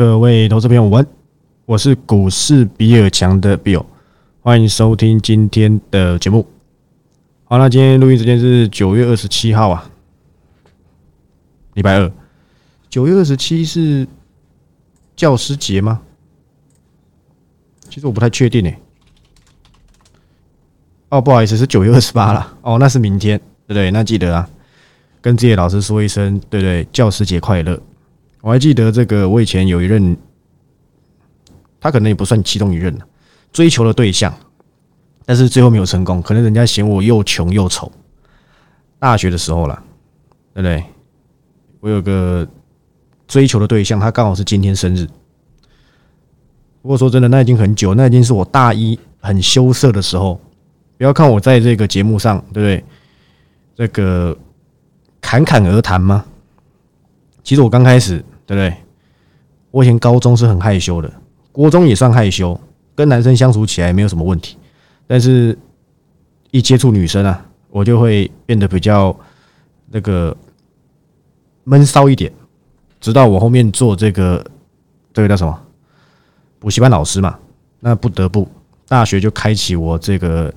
各位投资朋友，我我是股市比尔强的 Bill，欢迎收听今天的节目。好，那今天录音时间是九月二十七号啊，礼拜二。九月二十七是教师节吗？其实我不太确定诶。哦，不好意思，是九月二十八了。哦，那是明天，对不对？那记得啊，跟自己的老师说一声，对不对？教师节快乐。我还记得这个，我以前有一任，他可能也不算其中一任追求的对象，但是最后没有成功，可能人家嫌我又穷又丑。大学的时候了，对不对？我有个追求的对象，他刚好是今天生日。不过说真的，那已经很久，那已经是我大一很羞涩的时候。不要看我在这个节目上，对不对？这个侃侃而谈吗？其实我刚开始，对不对？我以前高中是很害羞的，国中也算害羞，跟男生相处起来没有什么问题。但是，一接触女生啊，我就会变得比较那个闷骚一点。直到我后面做这个，这个叫什么补习班老师嘛，那不得不大学就开启我这个。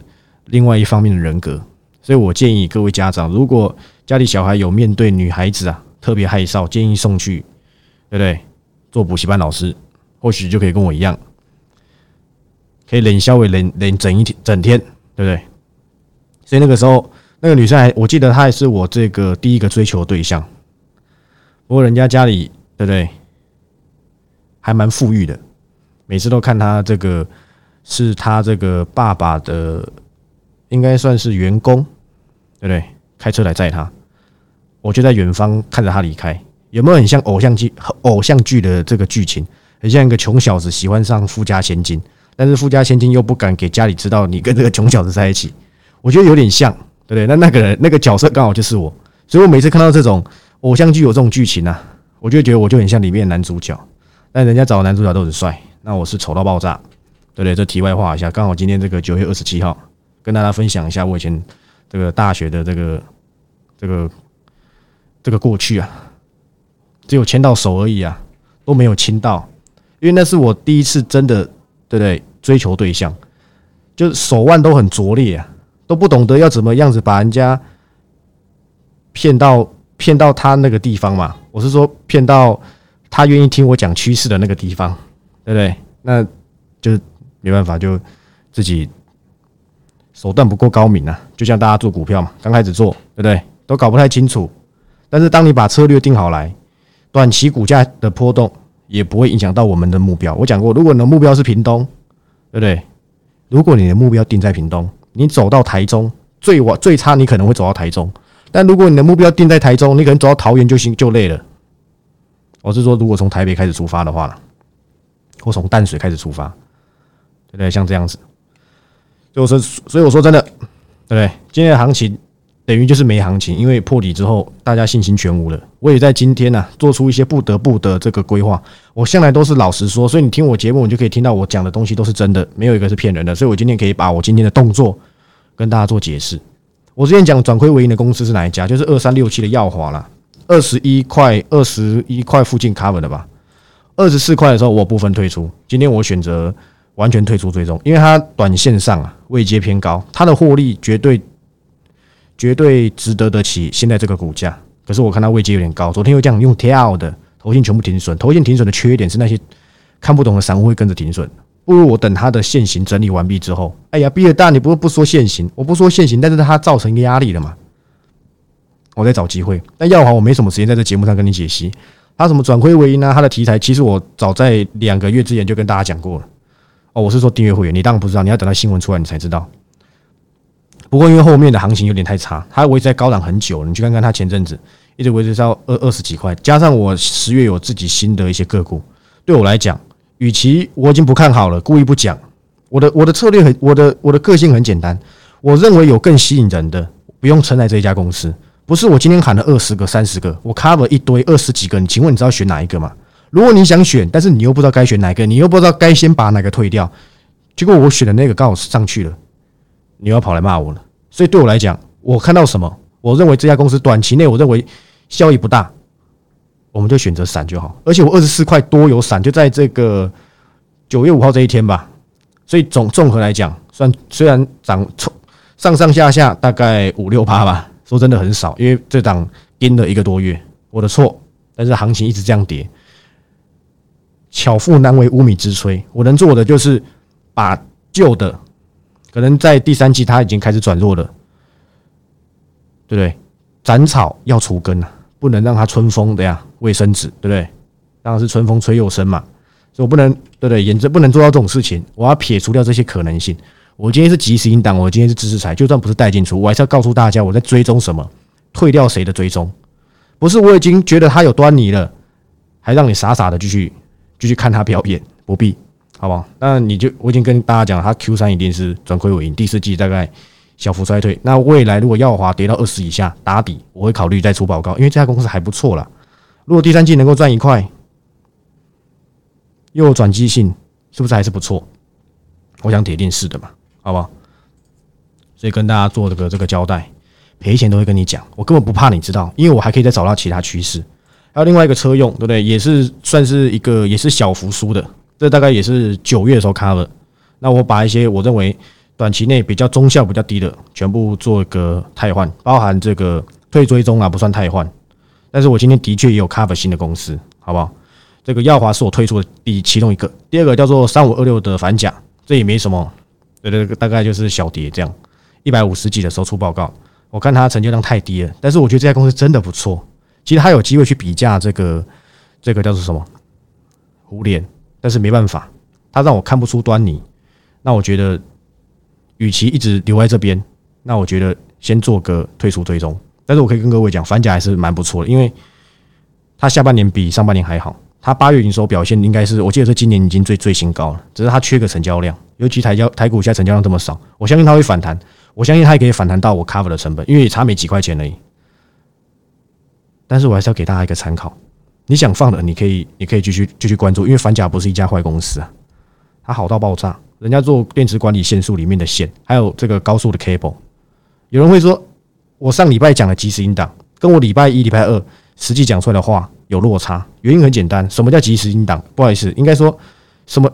另外一方面的人格，所以我建议各位家长，如果家里小孩有面对女孩子啊特别害臊，建议送去，对不对？做补习班老师，或许就可以跟我一样，可以冷笑为冷冷整一天整天，对不对？所以那个时候，那个女生还我记得她还是我这个第一个追求对象。不过人家家里对不对，还蛮富裕的，每次都看她这个是她这个爸爸的。应该算是员工，对不对？开车来载他，我就在远方看着他离开。有没有很像偶像剧、偶像剧的这个剧情？很像一个穷小子喜欢上富家千金，但是富家千金又不敢给家里知道你跟这个穷小子在一起。我觉得有点像，对不对？那那个人那个角色刚好就是我，所以我每次看到这种偶像剧有这种剧情啊，我就觉得我就很像里面男主角。但人家找男主角都很帅，那我是丑到爆炸，对不对？这题外话一下，刚好今天这个九月二十七号。跟大家分享一下我以前这个大学的这个这个这个过去啊，只有牵到手而已啊，都没有亲到，因为那是我第一次真的对不对追求对象，就是手腕都很拙劣啊，都不懂得要怎么样子把人家骗到骗到他那个地方嘛，我是说骗到他愿意听我讲趋势的那个地方，对不对？那就没办法，就自己。手段不够高明啊，就像大家做股票嘛，刚开始做，对不对？都搞不太清楚。但是当你把策略定好来，短期股价的波动也不会影响到我们的目标。我讲过，如果你的目标是屏东，对不对？如果你的目标定在屏东，你走到台中，最晚最差你可能会走到台中。但如果你的目标定在台中，你可能走到桃园就行就累了。我是说，如果从台北开始出发的话，或从淡水开始出发，对不对？像这样子。就是，所以我说真的，对不对？今天的行情等于就是没行情，因为破底之后，大家信心全无了。我也在今天呢，做出一些不得不的这个规划。我向来都是老实说，所以你听我节目，你就可以听到我讲的东西都是真的，没有一个是骗人的。所以我今天可以把我今天的动作跟大家做解释。我之前讲转亏为盈的公司是哪一家？就是二三六七的耀华了，二十一块、二十一块附近 cover 的吧。二十四块的时候，我部分退出。今天我选择。完全退出追踪，因为它短线上啊位阶偏高，它的获利绝对绝对值得得起现在这个股价。可是我看它位阶有点高，昨天又这样用跳的，头线全部停损。头线停损的缺点是那些看不懂的散户会跟着停损。不如我等它的现形整理完毕之后，哎呀，毕尔大，你不是不说现形，我不说现形，但是它造成压力了嘛？我在找机会。但耀华我没什么时间在这节目上跟你解析，它什么转亏为盈啊？它的题材其实我早在两个月之前就跟大家讲过了。哦，我是说订阅会员，你当然不知道，你要等到新闻出来你才知道。不过因为后面的行情有点太差，它维持在高档很久了。你去看看它前阵子一直维持到二二十几块，加上我十月有自己新的一些个股，对我来讲，与其我已经不看好了，故意不讲，我的我的策略很，我的我的个性很简单，我认为有更吸引人的，不用撑在这一家公司，不是我今天喊了二十个、三十个，我 cover 一堆二十几个，你请问你知道选哪一个吗？如果你想选，但是你又不知道该选哪个，你又不知道该先把哪个退掉，结果我选的那个刚好上去了，你要跑来骂我了。所以对我来讲，我看到什么，我认为这家公司短期内我认为效益不大，我们就选择闪就好。而且我二十四块多有闪，就在这个九月五号这一天吧。所以总综合来讲，算虽然涨上上下下大概五六趴吧，说真的很少，因为这档盯了一个多月，我的错。但是行情一直这样跌，巧妇难为无米之炊。我能做的就是把旧的，可能在第三季它已经开始转弱了，对不对？斩草要除根啊，不能让它春风的呀，卫生纸对不对？当然是春风吹又生嘛，所以我不能对不对？眼着不能做到这种事情，我要撇除掉这些可能性。我今天是及时引导，我今天是知识财，就算不是带进出，我还是要告诉大家我在追踪什么，退掉谁的追踪。不是我已经觉得他有端倪了，还让你傻傻的继续继续看他表演，不必，好不好？那你就我已经跟大家讲了，他 Q 三一定是转亏为盈，第四季大概小幅衰退。那未来如果耀华跌到二十以下打底，我会考虑再出报告，因为这家公司还不错啦。如果第三季能够赚一块，又有转机性，是不是还是不错？我想铁定是的嘛，好不好？所以跟大家做这个这个交代。赔钱都会跟你讲，我根本不怕你知道，因为我还可以再找到其他趋势。还有另外一个车用，对不对？也是算是一个也是小幅输的，这大概也是九月的时候 cover。那我把一些我认为短期内比较中效比较低的，全部做一个汰换，包含这个退追踪啊，不算汰换。但是我今天的确也有 cover 新的公司，好不好？这个耀华是我推出的第其中一个，第二个叫做三五二六的反甲，这也没什么，对对，大概就是小跌这样，一百五十几的时候出报告。我看它成交量太低了，但是我觉得这家公司真的不错。其实它有机会去比价这个这个叫做什么互联，但是没办法，他让我看不出端倪。那我觉得，与其一直留在这边，那我觉得先做个退出追踪。但是我可以跟各位讲，反甲还是蛮不错的，因为它下半年比上半年还好。它八月营收表现应该是，我记得是今年已经最最新高了，只是它缺个成交量，尤其台交台股现在成交量这么少，我相信它会反弹。我相信它也可以反弹到我 cover 的成本，因为也差没几块钱而已。但是我还是要给大家一个参考，你想放的，你可以，你可以继续继续关注，因为反甲不是一家坏公司啊，它好到爆炸，人家做电池管理线束里面的线，还有这个高速的 cable。有人会说，我上礼拜讲的即时音档，跟我礼拜一、礼拜二实际讲出来的话有落差，原因很简单，什么叫即时音档？不好意思，应该说什么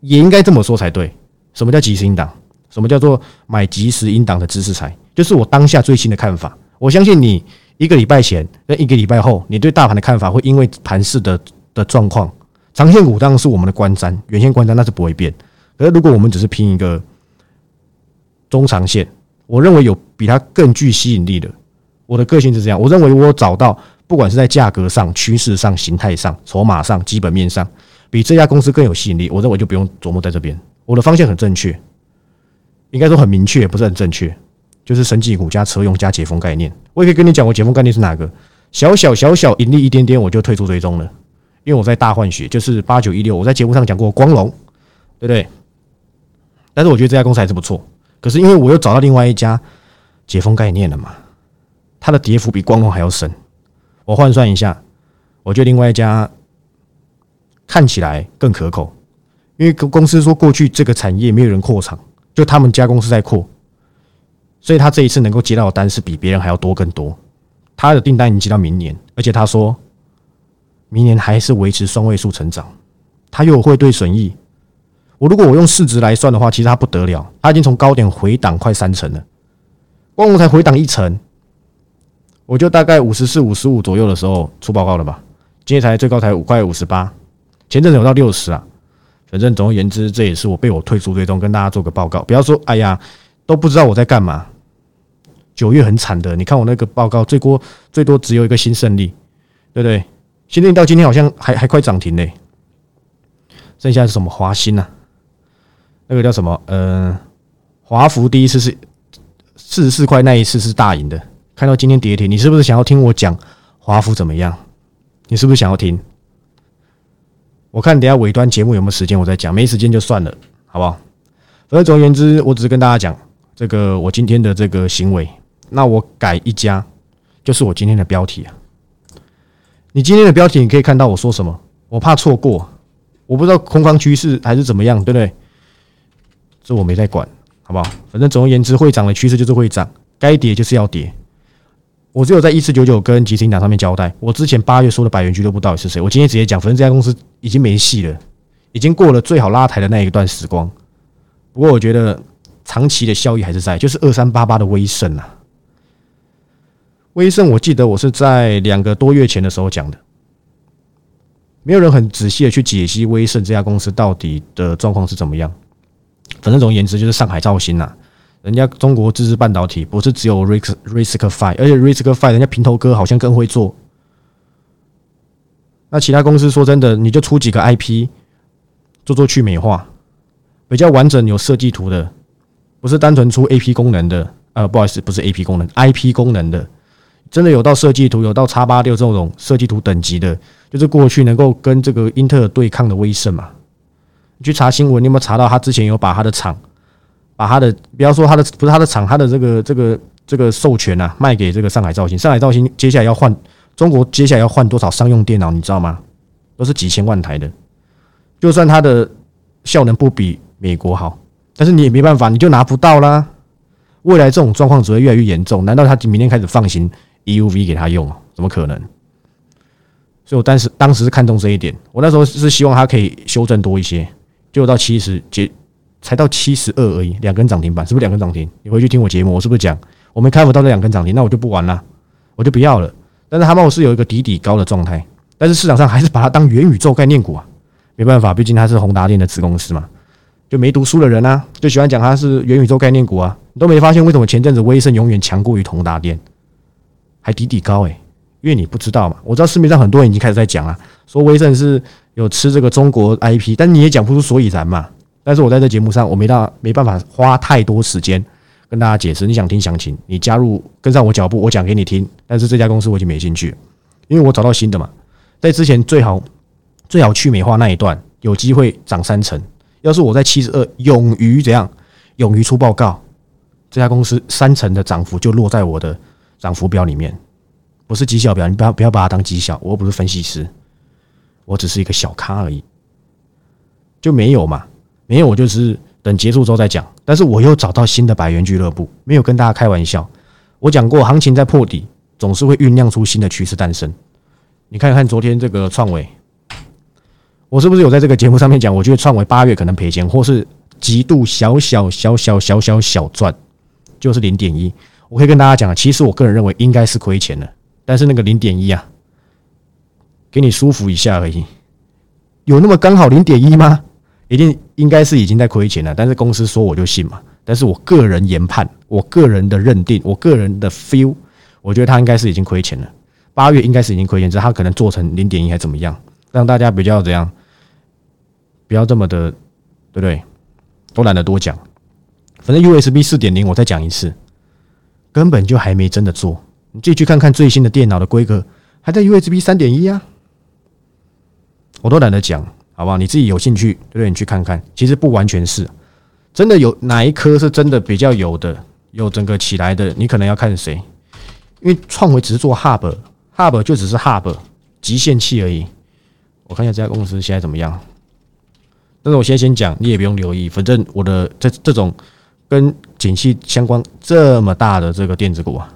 也应该这么说才对，什么叫即时音档？什么叫做买即时音档的知识财？就是我当下最新的看法。我相信你一个礼拜前跟一个礼拜后，你对大盘的看法会因为盘势的的状况，长线股当然是我们的观瞻，远线观瞻那是不会变。可是如果我们只是拼一个中长线，我认为有比它更具吸引力的。我的个性是这样，我认为我找到不管是在价格上、趋势上、形态上、筹码上、基本面上，比这家公司更有吸引力，我认为就不用琢磨在这边。我的方向很正确。应该说很明确，不是很正确，就是神技股加车用加解封概念。我也可以跟你讲，我解封概念是哪个？小小小小盈利一点点，我就退出追踪了，因为我在大换血，就是八九一六。我在节目上讲过光荣，对不对？但是我觉得这家公司还是不错。可是因为我又找到另外一家解封概念了嘛，它的跌幅比光荣还要深。我换算一下，我觉得另外一家看起来更可口，因为公司说过去这个产业没有人扩厂。就他们家公司在扩，所以他这一次能够接到的单是比别人还要多更多。他的订单已经接到明年，而且他说明年还是维持双位数成长。他又会对损益，我如果我用市值来算的话，其实他不得了，他已经从高点回档快三成了。光我才回档一成，我就大概五十四、五十五左右的时候出报告了吧？今天才最高才五块五十八，前阵子有到六十啊。反正总而言之，这也是我被我退出追踪，跟大家做个报告。不要说，哎呀，都不知道我在干嘛。九月很惨的，你看我那个报告，最多最多只有一个新胜利，对不对？新胜利到今天好像还还快涨停嘞。剩下是什么华新啊？那个叫什么？呃，华福第一次是四十四块，那一次是大赢的。看到今天跌停，你是不是想要听我讲华福怎么样？你是不是想要听？我看等下尾端节目有没有时间，我再讲。没时间就算了，好不好？反正总而言之，我只是跟大家讲这个我今天的这个行为。那我改一家，就是我今天的标题啊。你今天的标题你可以看到我说什么？我怕错过，我不知道空方趋势还是怎么样，对不对？这我没在管，好不好？反正总而言之，会涨的趋势就是会涨，该跌就是要跌。我只有在一四九九跟集成党上面交代，我之前八月说的百元俱乐部到底是谁？我今天直接讲，反正这家公司已经没戏了，已经过了最好拉抬的那一段时光。不过我觉得长期的效益还是在，就是二三八八的威盛啊。威盛，我记得我是在两个多月前的时候讲的，没有人很仔细的去解析威盛这家公司到底的状况是怎么样。反正总而言之，就是上海造星呐，人家中国自制半导体不是只有 Risk Risk Five，而且 Risk Five 人家平头哥好像更会做。那其他公司说真的，你就出几个 IP，做做去美化，比较完整有设计图的，不是单纯出 AP 功能的。呃，不好意思，不是 AP 功能，IP 功能的。真的有到设计图，有到叉八六这种设计图等级的，就是过去能够跟这个英特尔对抗的威盛嘛。你去查新闻，你有没有查到他之前有把他的厂，把他的不要说他的不是他的厂，他的这个这个这个授权啊，卖给这个上海造型。上海造型接下来要换中国，接下来要换多少商用电脑，你知道吗？都是几千万台的。就算它的效能不比美国好，但是你也没办法，你就拿不到啦。未来这种状况只会越来越严重。难道他明天开始放行？EUV 给他用，怎么可能？所以我当时当时是看中这一点，我那时候是希望它可以修正多一些，就到七十，结才到七十二而已，两根涨停板，是不是两根涨停？你回去听我节目，我是不是讲我没开不到这两根涨停，那我就不玩了，我就不要了。但是他们是有一个底底高的状态，但是市场上还是把它当元宇宙概念股啊，没办法，毕竟它是宏达电的子公司嘛，就没读书的人啊，就喜欢讲它是元宇宙概念股啊，你都没发现为什么前阵子威盛永远强过于宏达电？还底底高诶，因为你不知道嘛。我知道市面上很多人已经开始在讲了，说威盛是有吃这个中国 IP，但你也讲不出所以然嘛。但是我在这节目上，我没大没办法花太多时间跟大家解释。你想听详情，你加入跟上我脚步，我讲给你听。但是这家公司我已经没兴趣，因为我找到新的嘛。在之前最好最好去美化那一段，有机会涨三成。要是我在七十二勇于怎样，勇于出报告，这家公司三成的涨幅就落在我的。涨幅表里面不是绩效表，你不要不要把它当绩效。我又不是分析师，我只是一个小咖而已，就没有嘛？没有，我就是等结束之后再讲。但是我又找到新的百元俱乐部，没有跟大家开玩笑。我讲过，行情在破底，总是会酝酿出新的趋势诞生。你看看昨天这个创维，我是不是有在这个节目上面讲？我觉得创维八月可能赔钱，或是极度小小小小小小小赚，就是零点一。我可以跟大家讲，其实我个人认为应该是亏钱的，但是那个零点一啊，给你舒服一下而已，有那么刚好零点一吗？一定应该是已经在亏钱了，但是公司说我就信嘛。但是我个人研判，我个人的认定，我个人的 feel，我觉得他应该是已经亏钱了。八月应该是已经亏钱，只是他可能做成零点一还怎么样，让大家比较怎样，不要这么的，对不对？都懒得多讲，反正 USB 四点零，我再讲一次。根本就还没真的做，你自己去看看最新的电脑的规格，还在 USB 三点一啊，我都懒得讲，好不好？你自己有兴趣，对不对？你去看看，其实不完全是，真的有哪一颗是真的比较有的，有整个起来的，你可能要看谁，因为创维只是做 Hub，Hub 就只是 Hub 极限器而已。我看一下这家公司现在怎么样，但是我先先讲，你也不用留意，反正我的这这种。跟景气相关这么大的这个电子股啊，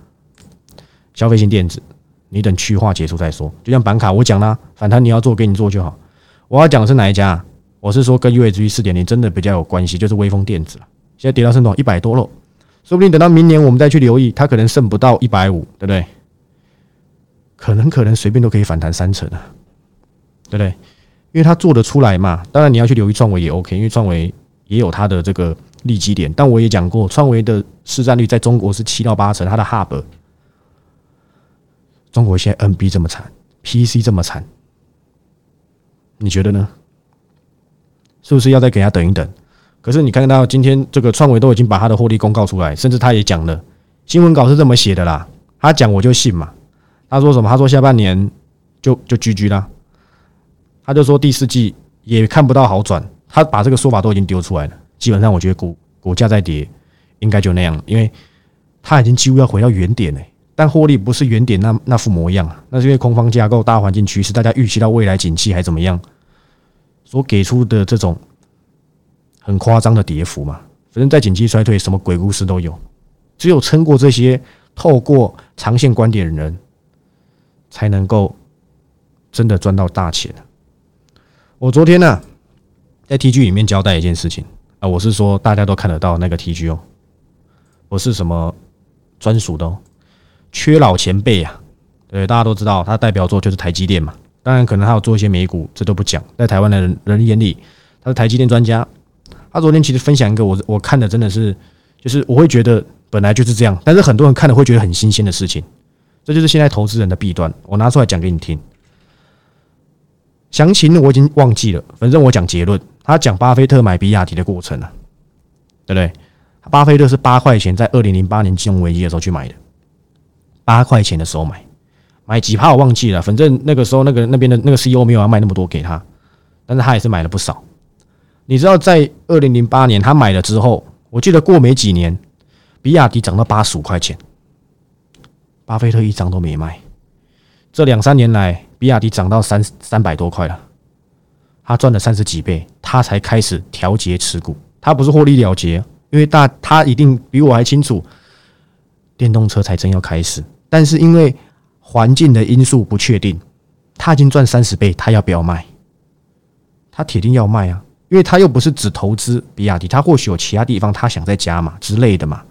消费性电子，你等去化结束再说。就像板卡，我讲啦，反弹你要做，给你做就好。我要讲的是哪一家？我是说跟 USB 四点零真的比较有关系，就是微风电子了。现在跌到剩多少？一百多了，说不定等到明年我们再去留意，它可能剩不到一百五，对不对？可能可能随便都可以反弹三成啊，对不对？因为它做得出来嘛。当然你要去留意创维也 OK，因为创维也有它的这个。利基点，但我也讲过，创维的市占率在中国是七到八成，它的 Hub，中国现在 NB 这么惨，PC 这么惨，你觉得呢？是不是要再给他等一等？可是你看到今天这个创维都已经把他的获利公告出来，甚至他也讲了，新闻稿是这么写的啦，他讲我就信嘛。他说什么？他说下半年就就 GG 啦，他就说第四季也看不到好转，他把这个说法都已经丢出来了。基本上，我觉得股股价在跌，应该就那样，因为它已经几乎要回到原点了。但获利不是原点那那副模样啊，那是因为空方架构、大环境趋势，大家预期到未来景气还怎么样，所给出的这种很夸张的跌幅嘛。反正，在景气衰退，什么鬼故事都有。只有撑过这些透过长线观点的人，才能够真的赚到大钱。我昨天呢，在 T G 里面交代一件事情啊，我是说大家都看得到那个 T G 哦，不是什么专属的哦，缺老前辈啊，对，大家都知道他代表作就是台积电嘛。当然，可能还有做一些美股，这都不讲。在台湾的人人眼里，他是台积电专家。他昨天其实分享一个我我看的真的是，就是我会觉得本来就是这样，但是很多人看了会觉得很新鲜的事情。这就是现在投资人的弊端。我拿出来讲给你听。详情我已经忘记了，反正我讲结论。他讲巴菲特买比亚迪的过程啊，对不对？巴菲特是八块钱在二零零八年金融危机的时候去买的，八块钱的时候买。买几趴我忘记了，反正那个时候那个那边的那个 CEO 没有要卖那么多给他，但是他也是买了不少。你知道在二零零八年他买了之后，我记得过没几年，比亚迪涨到八十五块钱，巴菲特一张都没卖。这两三年来，比亚迪涨到三三百多块了，他赚了三十几倍，他才开始调节持股。他不是获利了结，因为大他一定比我还清楚，电动车才真要开始，但是因为。环境的因素不确定，他已经赚三十倍，他要不要卖？他铁定要卖啊，因为他又不是只投资比亚迪，他或许有其他地方他想再加嘛之类的嘛，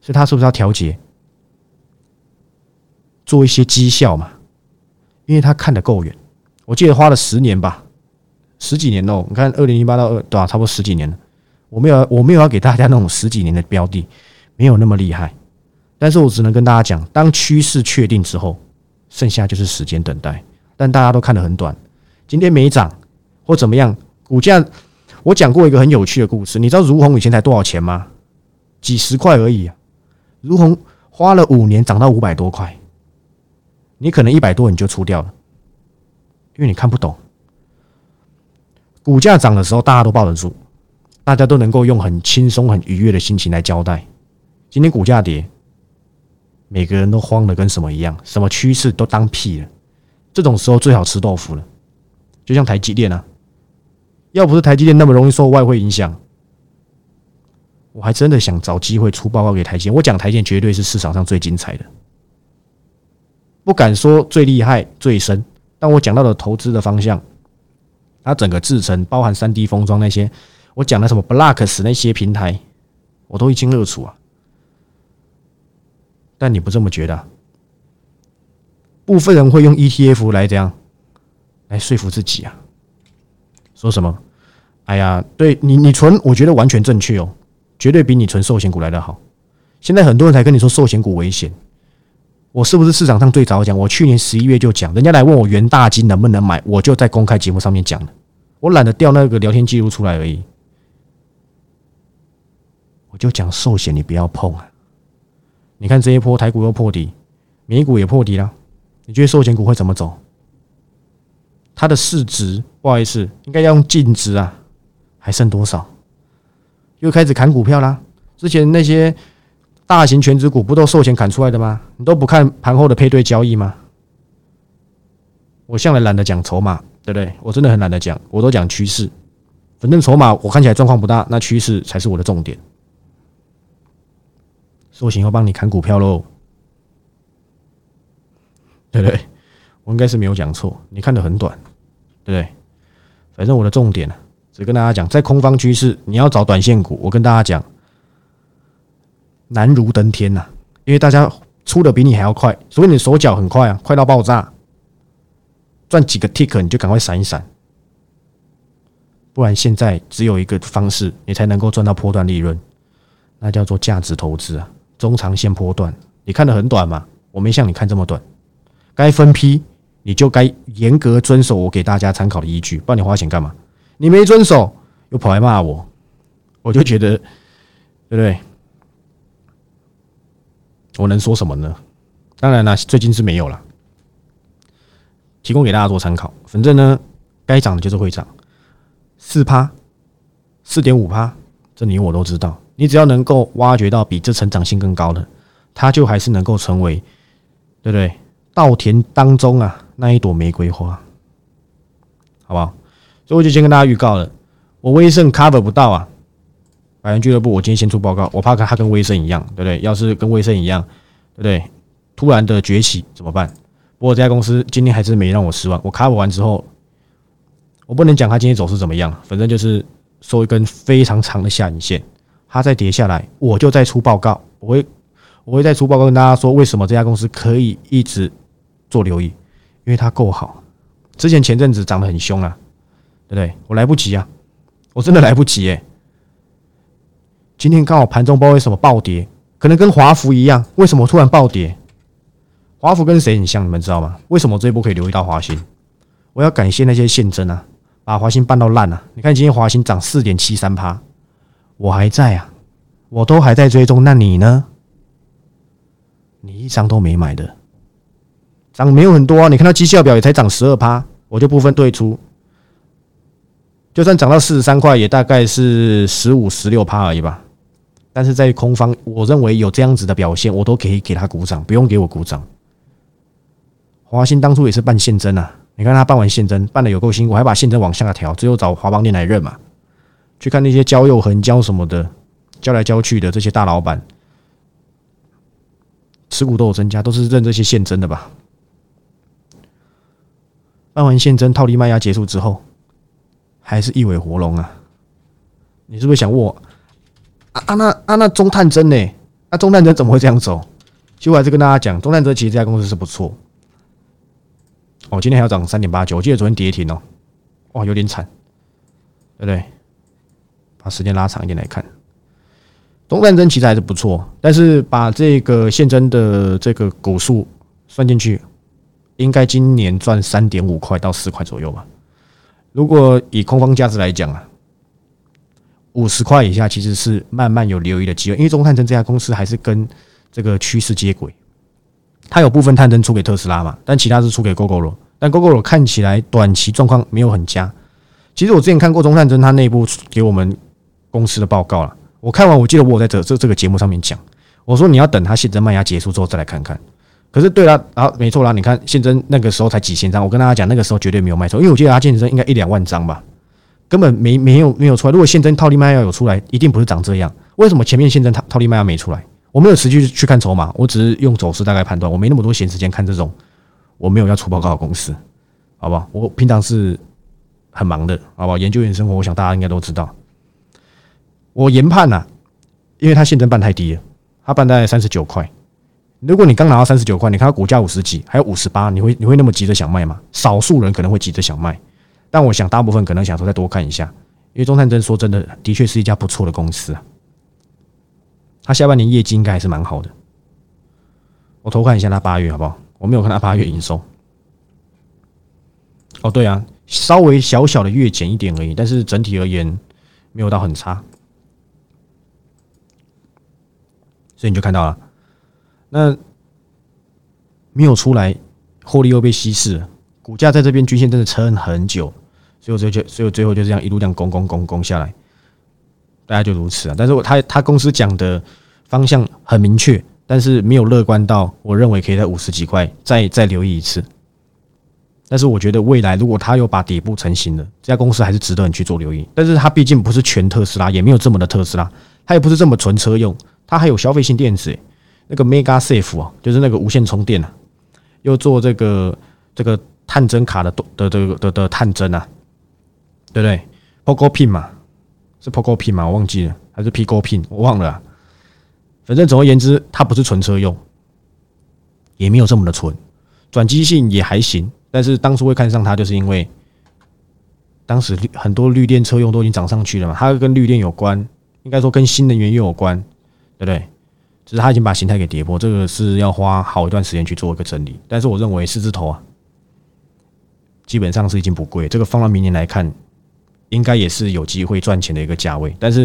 所以他是不是要调节，做一些绩效嘛？因为他看得够远，我记得花了十年吧，十几年喽。你看，二零零八到二对吧？差不多十几年了。我没有，我没有要给大家那种十几年的标的，没有那么厉害。但是我只能跟大家讲，当趋势确定之后，剩下就是时间等待。但大家都看得很短，今天没涨或怎么样，股价我讲过一个很有趣的故事，你知道如虹以前才多少钱吗？几十块而已啊！如虹花了五年涨到五百多块，你可能一百多你就出掉了，因为你看不懂。股价涨的时候大家都抱得住，大家都能够用很轻松、很愉悦的心情来交代。今天股价跌。每个人都慌的跟什么一样，什么趋势都当屁了。这种时候最好吃豆腐了，就像台积电啊，要不是台积电那么容易受外汇影响，我还真的想找机会出报告给台积电。我讲台积电绝对是市场上最精彩的，不敢说最厉害最深，但我讲到的投资的方向，它整个制成包含三 D 封装那些，我讲的什么 Blocks 那些平台，我都一清二楚啊。但你不这么觉得？部分人会用 ETF 来这样来说服自己啊？说什么？哎呀，对你，你存，我觉得完全正确哦，绝对比你存寿险股来的好。现在很多人才跟你说寿险股危险，我是不是市场上最早讲？我去年十一月就讲，人家来问我元大金能不能买，我就在公开节目上面讲了。我懒得调那个聊天记录出来而已，我就讲寿险你不要碰啊。你看这一波台股又破底，美股也破底了，你觉得寿险股会怎么走？它的市值不好意思，应该要用净值啊，还剩多少？又开始砍股票啦。之前那些大型全职股不都售前砍出来的吗？你都不看盘后的配对交易吗？我向来懒得讲筹码，对不对？我真的很懒得讲，我都讲趋势。反正筹码我看起来状况不大，那趋势才是我的重点。说行要帮你砍股票喽，对不对？我应该是没有讲错，你看的很短，对不对？反正我的重点，只跟大家讲，在空方趋势，你要找短线股，我跟大家讲，难如登天呐，因为大家出的比你还要快，所以你手脚很快啊，快到爆炸，赚几个 tick 你就赶快闪一闪，不然现在只有一个方式，你才能够赚到波段利润，那叫做价值投资啊。中长线波段，你看的很短嘛？我没像你看这么短。该分批，你就该严格遵守我给大家参考的依据。不然你花钱干嘛？你没遵守，又跑来骂我，我就觉得，对不对？我能说什么呢？当然了，最近是没有了。提供给大家做参考。反正呢，该涨的就是会涨，四趴，四点五趴，这你我都知道。你只要能够挖掘到比这成长性更高的，它就还是能够成为，对不对？稻田当中啊那一朵玫瑰花，好不好？所以我就先跟大家预告了，我威盛 cover 不到啊，百元俱乐部，我今天先出报告，我怕它跟威盛一样，对不对？要是跟威盛一样，对不对？突然的崛起怎么办？不过这家公司今天还是没让我失望。我卡普完之后，我不能讲它今天走势怎么样，反正就是收一根非常长的下影线。它再跌下来，我就再出报告。我会我会再出报告跟大家说，为什么这家公司可以一直做留意，因为它够好。之前前阵子涨得很凶啊，对不对？我来不及啊，我真的来不及哎。今天刚好盘中不知道为什么暴跌，可能跟华孚一样，为什么突然暴跌？华孚跟谁很像？你们知道吗？为什么这一波可以留意到华兴？我要感谢那些现真啊，把华兴办到烂啊！你看今天华兴涨四点七三趴。我还在啊，我都还在追踪。那你呢？你一张都没买的，涨没有很多啊。你看到绩效表也才涨十二趴，我就部分退出。就算涨到四十三块，也大概是十五、十六趴而已吧。但是在空方，我认为有这样子的表现，我都可以给他鼓掌，不用给我鼓掌。华兴当初也是办现增啊，你看他办完现增，办的有够辛苦，还把现增往下调，只有找华邦店来认嘛。去看那些交友横交什么的，交来交去的这些大老板，持股都有增加，都是认这些现增的吧？办完现增套利卖压结束之后，还是一尾活龙啊！你是不是想问我啊啊那啊那中探针呢？那中探针怎么会这样走？其实我还是跟大家讲，中探针其实这家公司是不错。哦，今天还要涨三点八九，我记得昨天跌停哦，哇，有点惨，对不对？把时间拉长一点来看，中战争其实还是不错，但是把这个现真的这个股数算进去，应该今年赚三点五块到四块左右吧。如果以空方价值来讲啊，五十块以下其实是慢慢有留意的机会，因为中探针这家公司还是跟这个趋势接轨，它有部分探针出给特斯拉嘛，但其他是出给 Google 但 Google 看起来短期状况没有很佳。其实我之前看过中探针，它内部给我们。公司的报告了，我看完，我记得我在这这这个节目上面讲，我说你要等它现增卖压结束之后再来看看。可是对了，然后没错啦，你看现增那个时候才几千张，我跟大家讲那个时候绝对没有卖错，因为我记得它现增应该一两万张吧，根本没没有没有出来。如果现增套利卖压有出来，一定不是长这样。为什么前面现增套套利卖压没出来？我没有持续去看筹码，我只是用走势大概判断，我没那么多闲时间看这种，我没有要出报告的公司，好不好？我平常是很忙的，好不好？研究员生活，我想大家应该都知道。我研判呐，因为它现增办太低了，它办在三十九块。如果你刚拿到三十九块，你看到股价五十几，还有五十八，你会你会那么急着想卖吗？少数人可能会急着想卖，但我想大部分可能想说再多看一下，因为中探针说真的，的确是一家不错的公司啊。它下半年业绩应该还是蛮好的。我偷看一下它八月好不好？我没有看它八月营收。哦，对啊，稍微小小的月减一点而已，但是整体而言没有到很差。所以你就看到了，那没有出来，获利又被稀释，股价在这边均线真的撑很久，所以我最就所以我最后就这样一路这样攻攻攻攻下来，大家就如此啊。但是我他他公司讲的方向很明确，但是没有乐观到我认为可以在五十几块再再留意一次。但是我觉得未来如果他又把底部成型了，这家公司还是值得你去做留意。但是它毕竟不是全特斯拉，也没有这么的特斯拉，它也不是这么纯车用。它还有消费性电子，那个 Mega Safe 啊，就是那个无线充电啊，又做这个这个探针卡的的的的的探针啊，对不对？Poco Pin 嘛，是 Poco Pin 嘛？我忘记了，还是 Pico Pin？我忘了。反正总而言之，它不是纯车用，也没有这么的纯，转机性也还行。但是当初会看上它，就是因为当时很多绿电车用都已经涨上去了嘛，它跟绿电有关，应该说跟新能源又有关。对不对？只是它已经把形态给跌破，这个是要花好一段时间去做一个整理。但是我认为四字头啊，基本上是已经不贵，这个放到明年来看，应该也是有机会赚钱的一个价位。但是，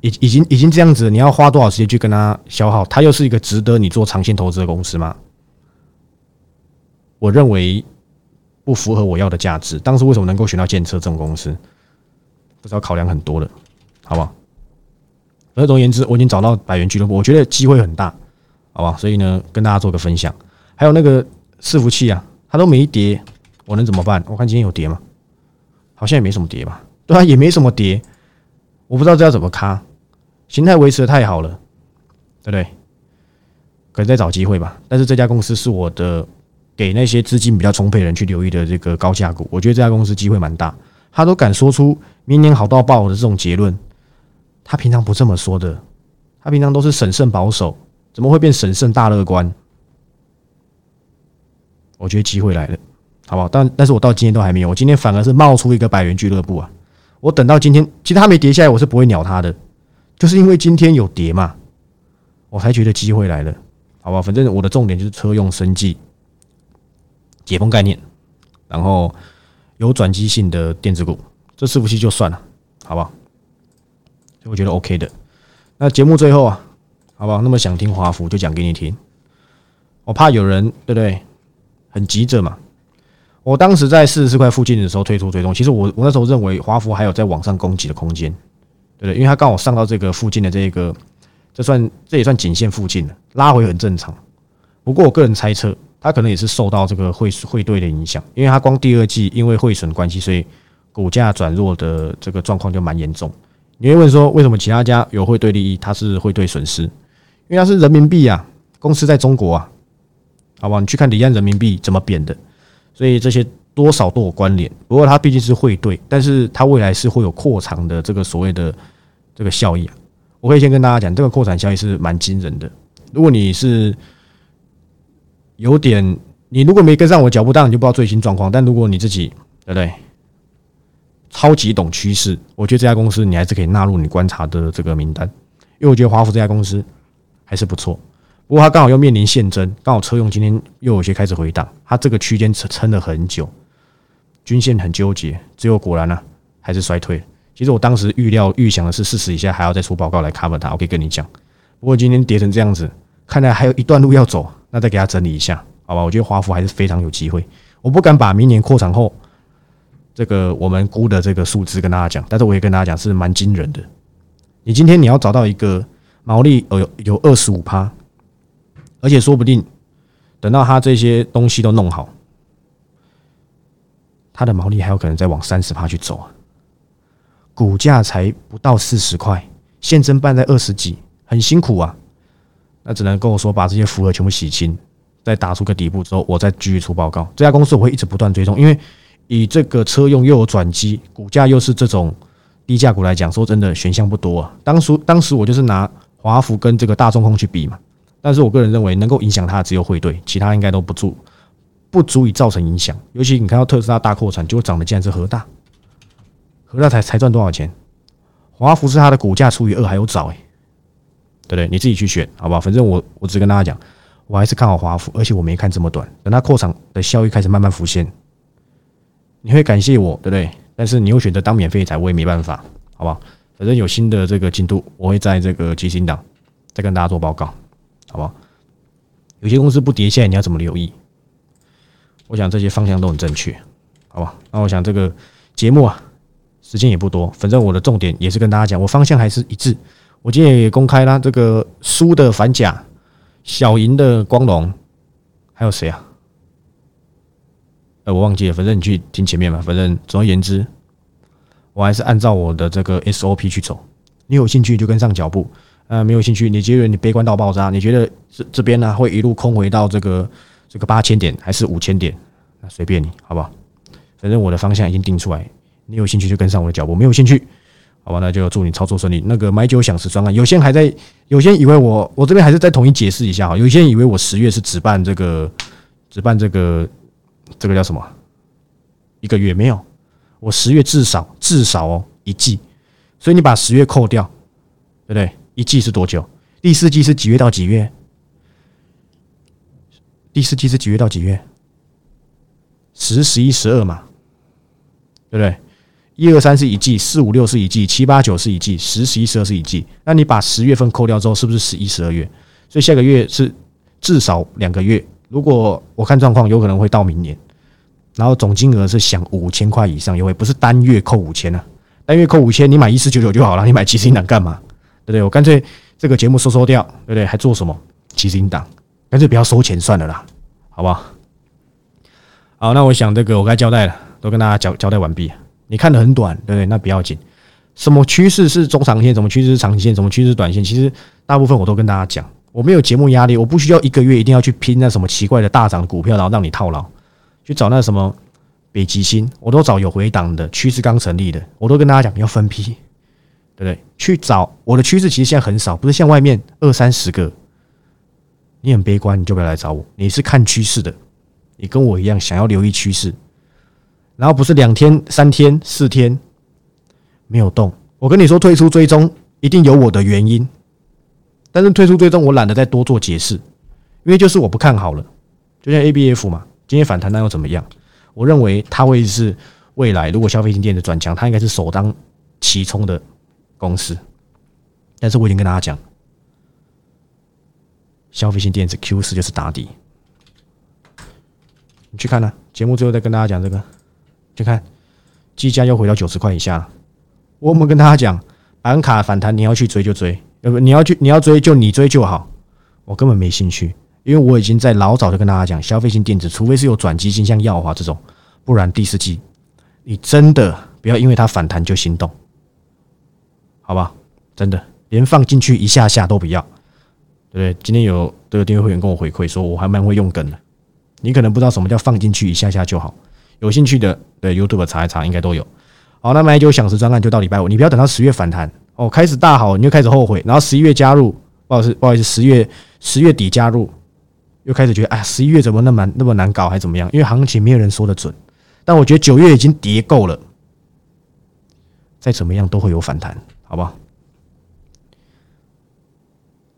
已已经已经这样子，你要花多少时间去跟他消耗？它又是一个值得你做长线投资的公司吗？我认为不符合我要的价值。当时为什么能够选到建车这种公司？不是要考量很多的，好不好？而总而言之，我已经找到百元俱乐部，我觉得机会很大，好吧？所以呢，跟大家做个分享。还有那个伺服器啊，它都没跌，我能怎么办？我看今天有跌吗？好像也没什么跌吧？对啊，也没什么跌，我不知道这要怎么卡，形态维持的太好了，对不对？可能在找机会吧。但是这家公司是我的给那些资金比较充沛的人去留意的这个高价股，我觉得这家公司机会蛮大。他都敢说出明年好到爆的这种结论，他平常不这么说的，他平常都是审慎保守，怎么会变审慎大乐观？我觉得机会来了，好不好？但但是我到今天都还没有，我今天反而是冒出一个百元俱乐部啊！我等到今天，其实他没跌下来，我是不会鸟他的，就是因为今天有跌嘛，我才觉得机会来了，好吧？反正我的重点就是车用生计、解封概念，然后。有转机性的电子股，这伺服器就算了，好不好？所以我觉得 OK 的。那节目最后啊，好不好？那么想听华孚就讲给你听。我怕有人对不对？很急着嘛。我当时在四十四块附近的时候推出追踪，其实我我那时候认为华孚还有在往上攻击的空间，对不对？因为它刚好上到这个附近的这个，这算这也算颈线附近了，拉回很正常。不过我个人猜测。它可能也是受到这个汇汇兑的影响，因为它光第二季因为汇损关系，所以股价转弱的这个状况就蛮严重。你会问说，为什么其他家有汇兑利益，它是汇兑损失？因为它是人民币啊，公司在中国啊，好不好？你去看离岸人民币怎么贬的，所以这些多少都有关联。不过它毕竟是汇兑，但是它未来是会有扩产的这个所谓的这个效益啊。我可以先跟大家讲，这个扩产效益是蛮惊人的。如果你是有点，你如果没跟上我脚步，当然你就不知道最新状况。但如果你自己对不对，超级懂趋势，我觉得这家公司你还是可以纳入你观察的这个名单。因为我觉得华孚这家公司还是不错，不过它刚好又面临现增，刚好车用今天又有些开始回档，它这个区间撑撑了很久，均线很纠结，最后果然呢还是衰退。其实我当时预料预想的是四十以下还要再出报告来 cover 它，我可以跟你讲。不过今天跌成这样子，看来还有一段路要走。那再给他整理一下，好吧？我觉得华孚还是非常有机会。我不敢把明年扩产后这个我们估的这个数字跟大家讲，但是我也跟大家讲是蛮惊人的。你今天你要找到一个毛利有有二十五趴，而且说不定等到他这些东西都弄好，他的毛利还有可能再往三十趴去走啊。股价才不到四十块，现增办在二十几，很辛苦啊。那只能跟我说把这些符额全部洗清，再打出个底部之后，我再继续出报告。这家公司我会一直不断追踪，因为以这个车用又有转机，股价又是这种低价股来讲，说真的选项不多啊。当初当时我就是拿华孚跟这个大众控去比嘛，但是我个人认为能够影响它的只有汇兑，其他应该都不足不足以造成影响。尤其你看到特斯拉大扩产，结果涨的竟然是和大，和大才才赚多少钱？华孚是它的股价除以二还有早诶。对不对？你自己去选，好不好？反正我我只跟大家讲，我还是看好华孚，而且我没看这么短。等它扩场的效益开始慢慢浮现，你会感谢我，对不对？但是你又选择当免费财，我也没办法，好不好？反正有新的这个进度，我会在这个基金档再跟大家做报告，好不好？有些公司不跌下来，你要怎么留意？我想这些方向都很正确，好吧？那我想这个节目啊，时间也不多，反正我的重点也是跟大家讲，我方向还是一致。我今天也公开啦，这个输的反甲，小赢的光荣，还有谁啊？呃，我忘记了，反正你去听前面吧。反正总而言之，我还是按照我的这个 SOP 去走。你有兴趣就跟上脚步，呃，没有兴趣，你觉得你悲观到爆炸，你觉得这这边呢会一路空回到这个这个八千点还是五千点？那随便你，好不好？反正我的方向已经定出来，你有兴趣就跟上我的脚步，没有兴趣。好吧，那就祝你操作顺利。那个买酒享食专案，有些人还在，有些人以为我，我这边还是再统一解释一下哈。有些人以为我十月是只办这个，只办这个，这个叫什么？一个月没有，我十月至少至少哦一季，所以你把十月扣掉，对不对？一季是多久？第四季是几月到几月？第四季是几月到几月？十、十一、十二嘛，对不对？一二三是一季，四五六是一季，七八九是一季，十十一十二是一季。那你把十月份扣掉之后，是不是十一十二月？所以下个月是至少两个月。如果我看状况，有可能会到明年。然后总金额是想五千块以上优惠，不是单月扣五千啊，单月扣五千，你买一四九九就好了。你买七十一档干嘛？对不对？我干脆这个节目收收掉，对不对？还做什么基金党？干脆不要收钱算了啦，好不好？好，那我想这个我该交代了，都跟大家交交代完毕。你看的很短，对不对？那不要紧。什么趋势是中长线？什么趋势是长线？什么趋势是短线？其实大部分我都跟大家讲，我没有节目压力，我不需要一个月一定要去拼那什么奇怪的大涨股票，然后让你套牢，去找那什么北极星，我都找有回档的趋势刚成立的，我都跟大家讲要分批，对不对？去找我的趋势其实现在很少，不是像外面二三十个。你很悲观，你就不要来找我。你是看趋势的，你跟我一样想要留意趋势，然后不是两天、三天、四天没有动。我跟你说，退出追踪一定有我的原因。但是退出追踪，我懒得再多做解释，因为就是我不看好了。就像 A B F 嘛，今天反弹那又怎么样？我认为它会是未来如果消费性电子转强，它应该是首当其冲的公司。但是我已经跟大家讲，消费性电子 Q 四就是打底。你去看呢，节目最后再跟大家讲这个，去看，基价又回到九十块以下了。我们跟大家讲，板卡反弹你要去追就追。要不你要去，你要追就你追就好，我根本没兴趣，因为我已经在老早就跟大家讲，消费性电子除非是有转基金，像耀华这种，不然第四季你真的不要因为它反弹就心动，好吧？真的连放进去一下下都不要，对不对？今天有都有订阅会员跟我回馈说，我还蛮会用梗的，你可能不知道什么叫放进去一下下就好，有兴趣的对 YouTube 查一查，应该都有。好，那买九享时专案就到礼拜五，你不要等到十月反弹。哦，开始大好，你就开始后悔，然后十一月加入，不好意思，不好意思，十月十月底加入，又开始觉得，哎，十一月怎么那么那么难搞，还怎么样？因为行情没有人说的准，但我觉得九月已经跌够了，再怎么样都会有反弹，好不好？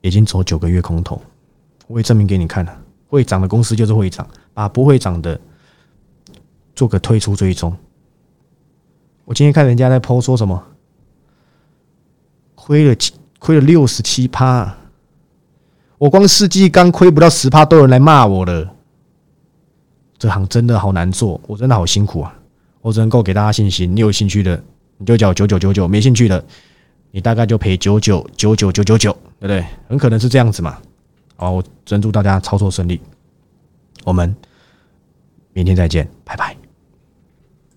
已经走九个月空头，我也证明给你看了，会涨的公司就是会涨，把不会涨的做个退出追踪。我今天看人家在抛说什么。亏了七，亏了六十七趴。我光四季刚亏不到十趴，都有人来骂我了。这行真的好难做，我真的好辛苦啊！我只能够给大家信心。你有兴趣的，你就叫九九九九；没兴趣的，你大概就赔九九九九九九九，对不对？很可能是这样子嘛。好，我真祝大家操作顺利。我们明天再见，拜拜。